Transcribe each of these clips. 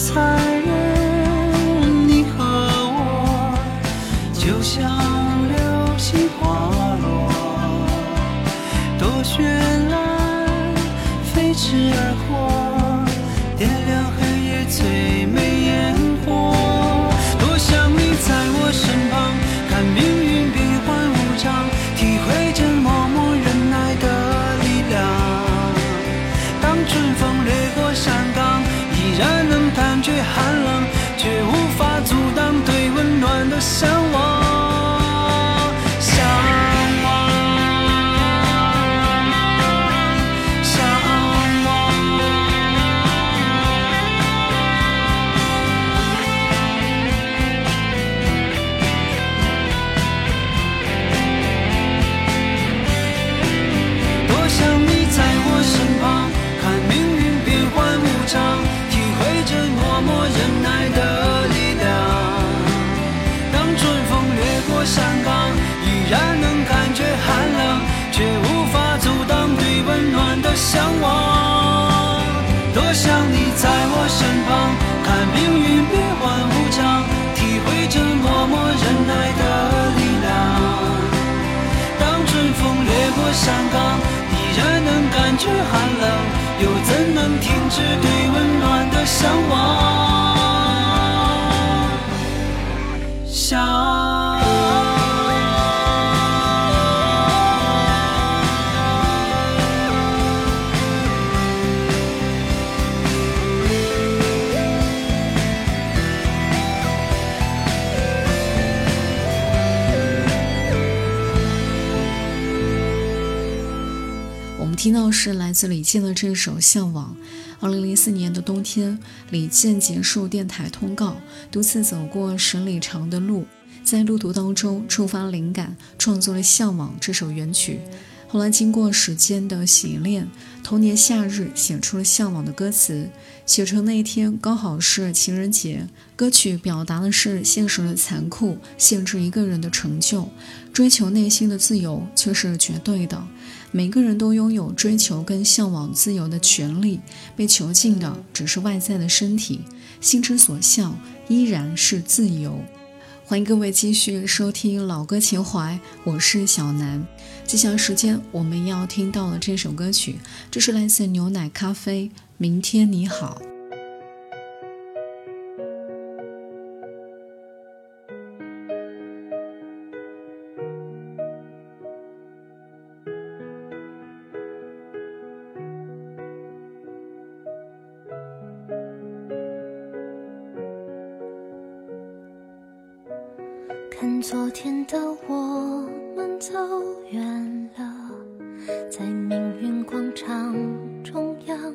残体会着默默忍耐的力量。当春风掠过山岗，依然能感觉寒冷，却无法阻挡对温暖的向往。多想你在我身旁，看命运变幻无常，体会着默默忍耐的力量。当春风掠过山岗，依然能感觉寒冷，又怎能停止对温暖的向往？想听到是来自李健的这首《向往》。二零零四年的冬天，李健结束电台通告，独自走过十里长的路，在路途当中触发灵感，创作了《向往》这首原曲。后来经过时间的洗练，同年夏日写出了《向往》的歌词。写成那一天刚好是情人节，歌曲表达的是现实的残酷，限制一个人的成就，追求内心的自由却是绝对的。每个人都拥有追求跟向往自由的权利，被囚禁的只是外在的身体，心之所向依然是自由。欢迎各位继续收听老歌情怀，我是小南。吉祥时间我们要听到的这首歌曲，这是来自牛奶咖啡《明天你好》。看昨天的我们走远了，在命运广场中央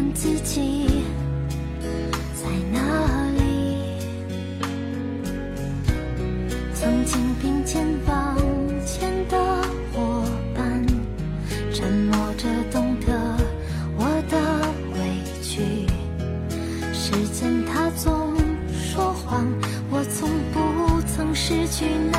问自己在哪里？曾经并肩往前的伙伴，沉默着懂得我的委屈。时间它总说谎，我从不曾失去你。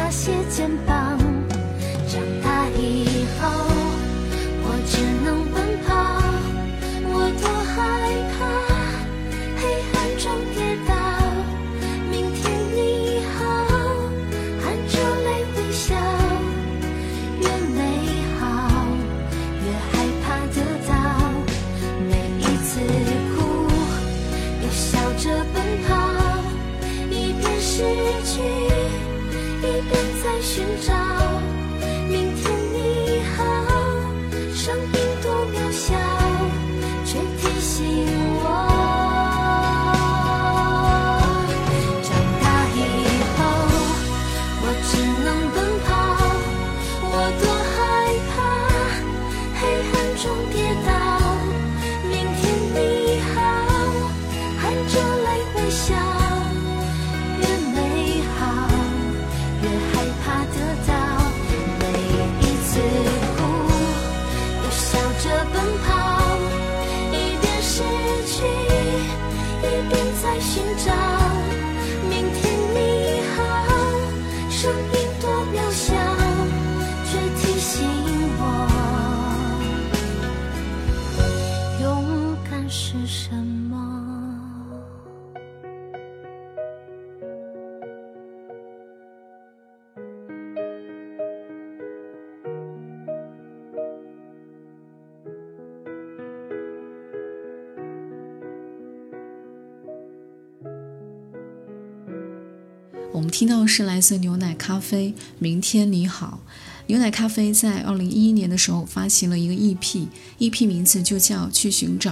我们听到是来自牛奶咖啡《明天你好》。牛奶咖啡在二零一一年的时候发行了一个 EP，EP 名字就叫《去寻找》，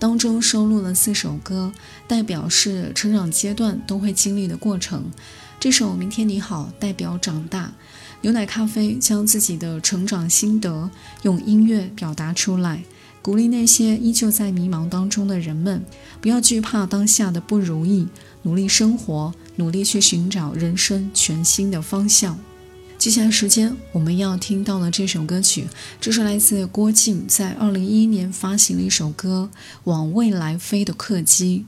当中收录了四首歌，代表是成长阶段都会经历的过程。这首《明天你好》代表长大。牛奶咖啡将自己的成长心得用音乐表达出来，鼓励那些依旧在迷茫当中的人们，不要惧怕当下的不如意，努力生活，努力去寻找人生全新的方向。接下来时间我们要听到的这首歌曲，这是来自郭靖在二零一一年发行的一首歌《往未来飞的客机》。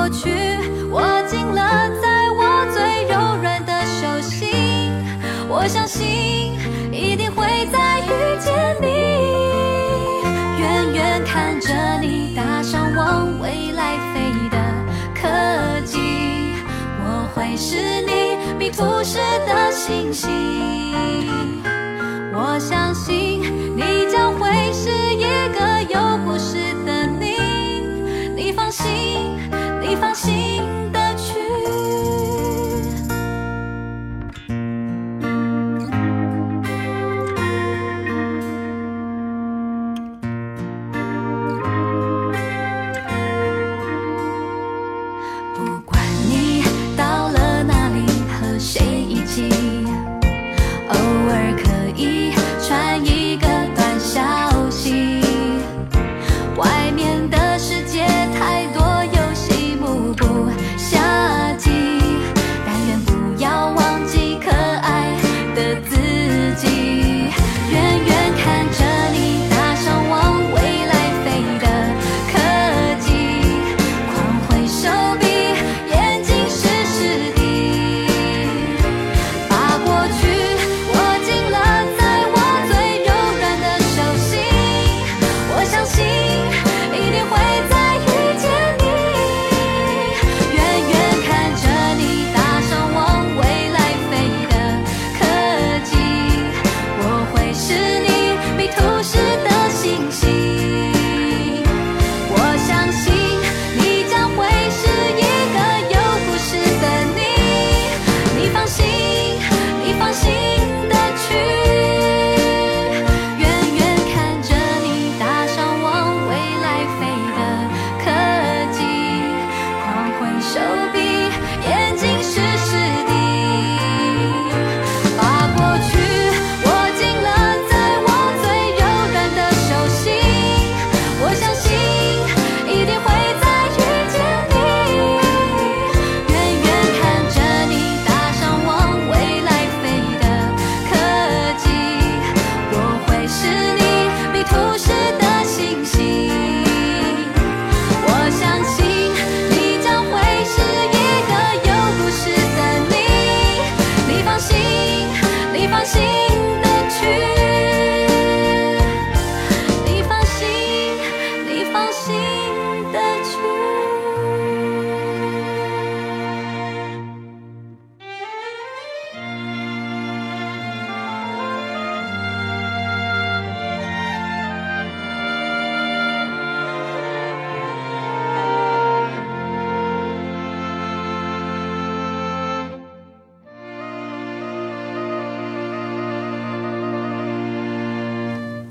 过去握紧了，在我最柔软的手心。我相信一定会再遇见你。远远看着你搭上往未来飞的客机，我会是你迷途时的星星。我相信你将会是一个有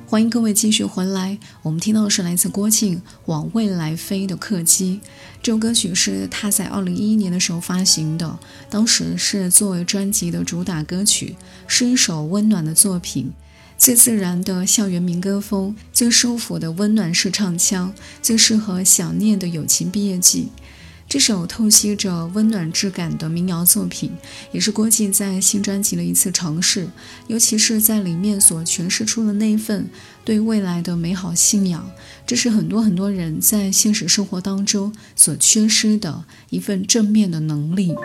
欢迎各位继续回来。我们听到的是来自郭靖《往未来飞》的客机。这首歌曲是他在二零一一年的时候发行的，当时是作为专辑的主打歌曲，是一首温暖的作品。最自然的校园民歌风，最舒服的温暖式唱腔，最适合想念的友情毕业季。这首透析着温暖质感的民谣作品，也是郭靖在新专辑的一次尝试，尤其是在里面所诠释出的那一份对未来的美好信仰，这是很多很多人在现实生活当中所缺失的一份正面的能力。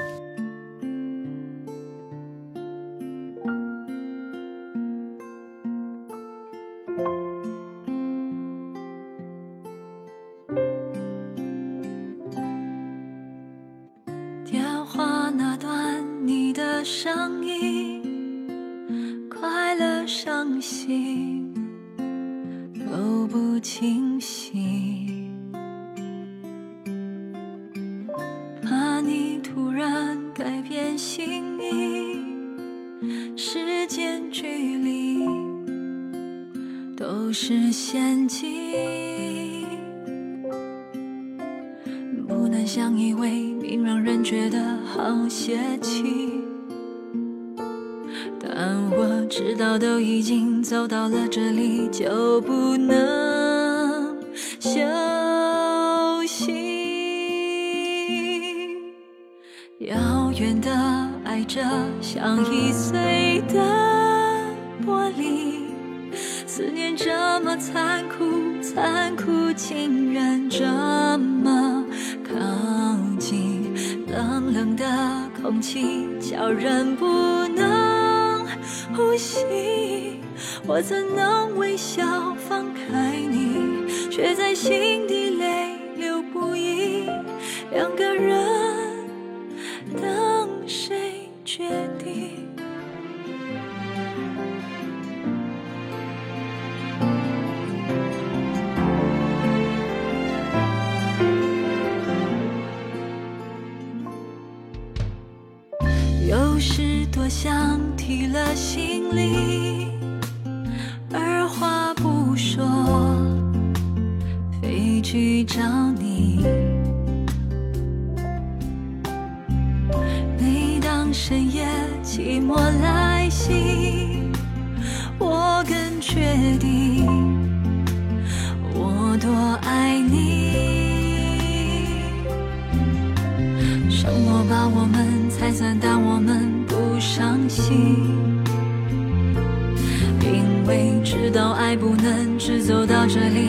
心。情叫人不能呼吸。我怎能微笑放开你，却在心底泪流不已。两个人了行李，二话不说飞去找你。每当深夜寂寞来袭，我更确定我多爱你。生活把我们拆散，但我们不。伤心，不能只走到这里，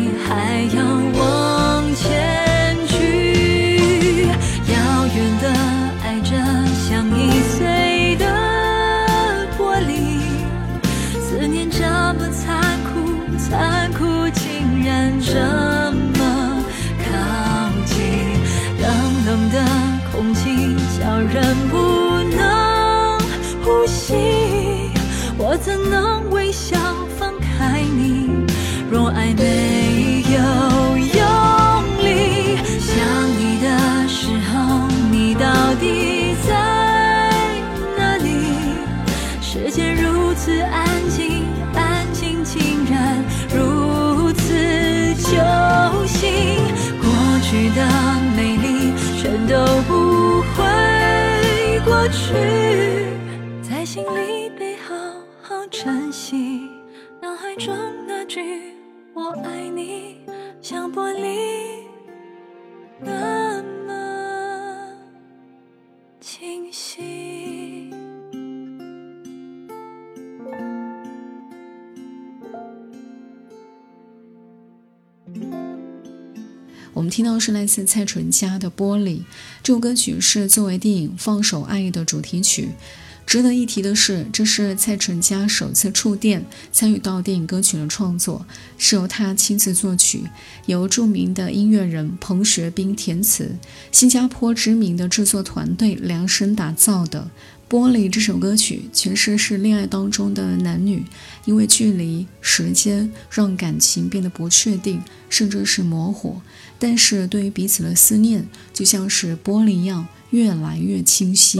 句我爱你，像玻璃那么清晰。我们听到是来自蔡淳佳的《玻璃》，这首歌曲是作为电影《放手爱》的主题曲。值得一提的是，这是蔡淳佳首次触电参与到电影歌曲的创作，是由他亲自作曲，由著名的音乐人彭学斌填词，新加坡知名的制作团队量身打造的《玻璃》这首歌曲，诠释是恋爱当中的男女因为距离、时间让感情变得不确定，甚至是模糊，但是对于彼此的思念，就像是玻璃一样，越来越清晰。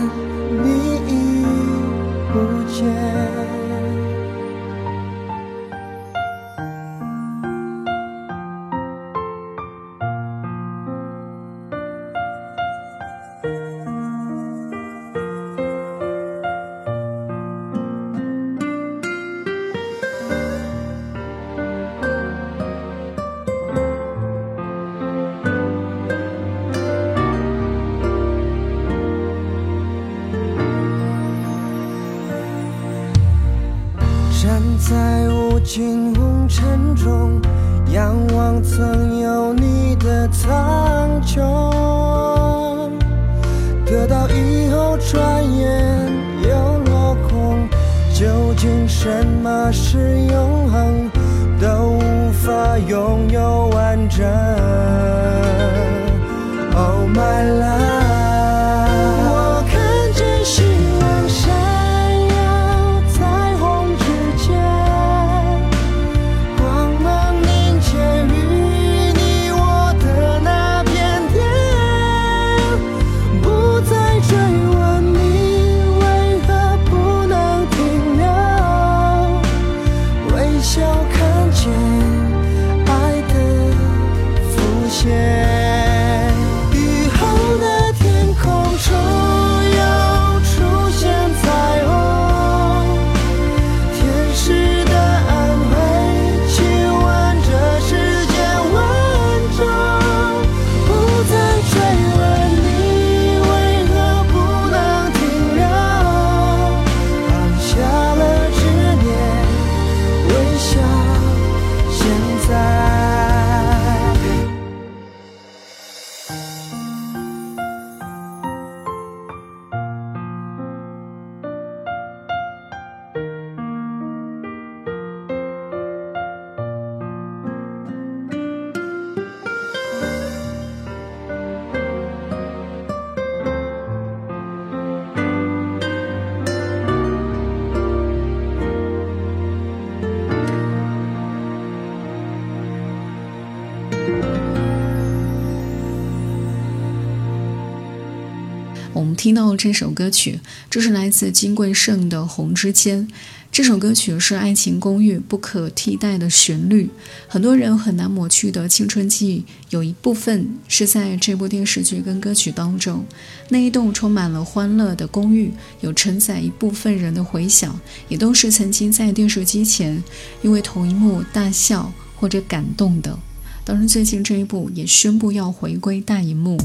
听到这首歌曲，这是来自金贵晟的《红之间》。这首歌曲是《爱情公寓》不可替代的旋律，很多人很难抹去的青春记忆，有一部分是在这部电视剧跟歌曲当中。那一栋充满了欢乐的公寓，有承载一部分人的回响，也都是曾经在电视机前因为同一幕大笑或者感动的。当然，最近这一部也宣布要回归大荧幕。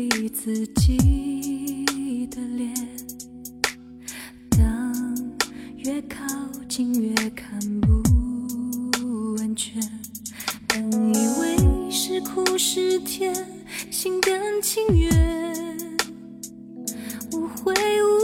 你自己的脸，当越靠近越看不完全。本以为是苦是甜，心甘情愿，无悔无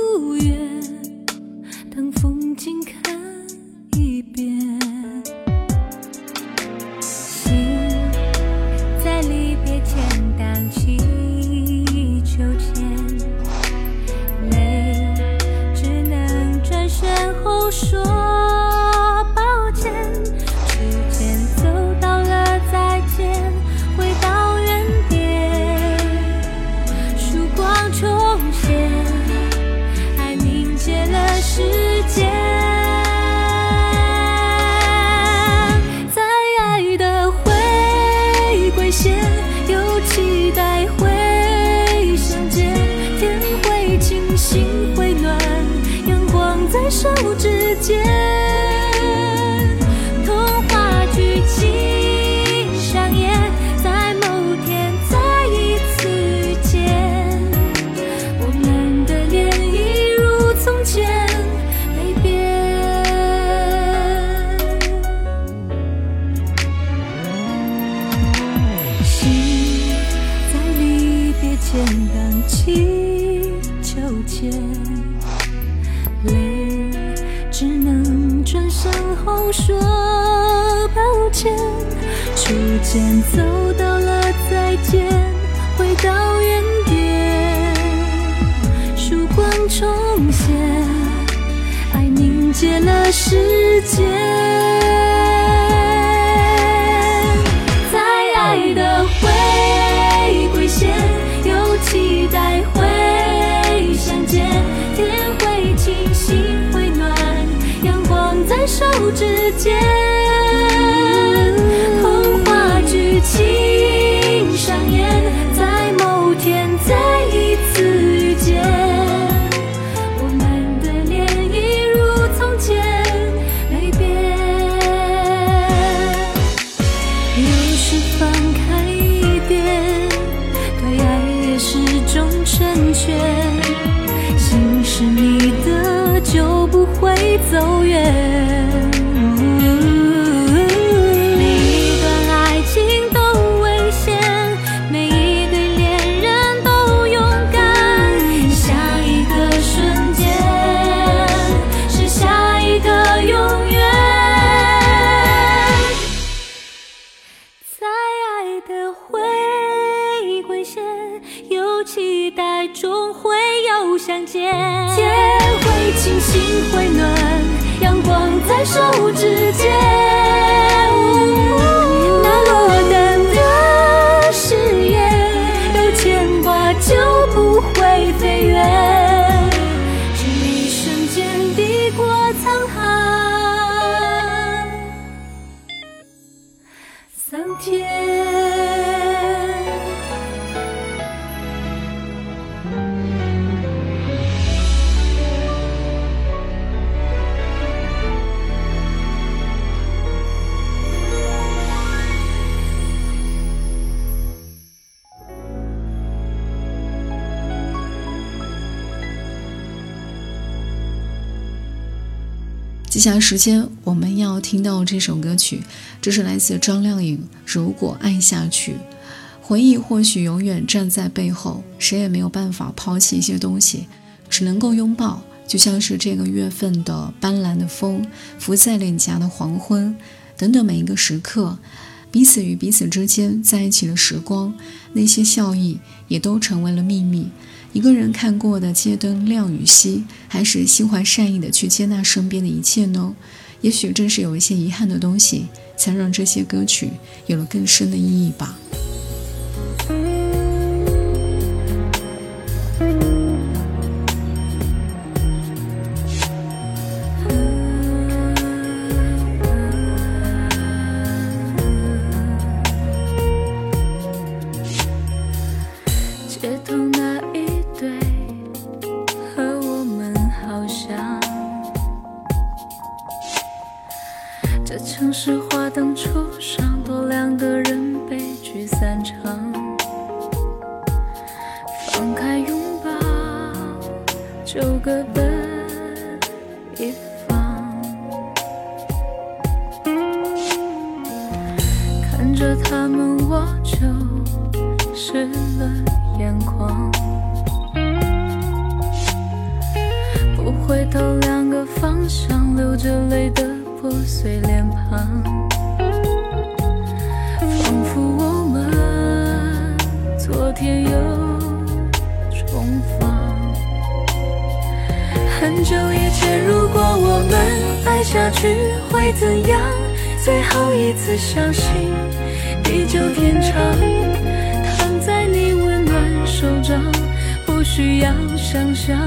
下时间我们要听到这首歌曲，这是来自张靓颖《如果爱下去》。回忆或许永远站在背后，谁也没有办法抛弃一些东西，只能够拥抱，就像是这个月份的斑斓的风，浮在脸颊的黄昏，等等每一个时刻，彼此与彼此之间在一起的时光，那些笑意也都成为了秘密。一个人看过的街灯亮与熄，还是心怀善意的去接纳身边的一切呢？也许正是有一些遗憾的东西，才让这些歌曲有了更深的意义吧。像流着泪的破碎脸庞，仿佛我们昨天又重逢。很久以前，如果我们爱下去会怎样？最后一次相信地久天长，躺在你温暖手掌，不需要想象。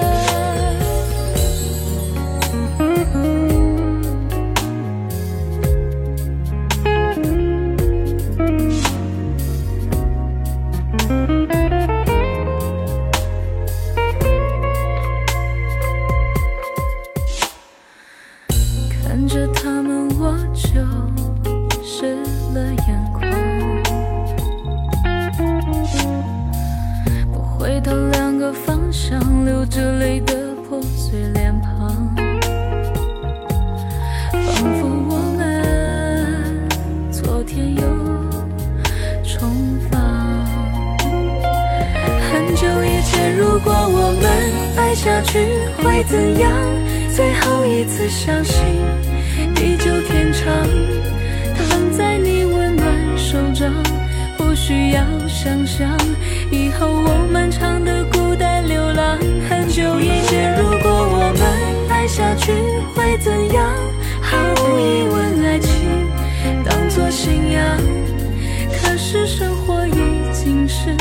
是生活已经是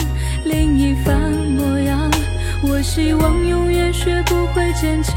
另一番模样我希望永远学不会坚强。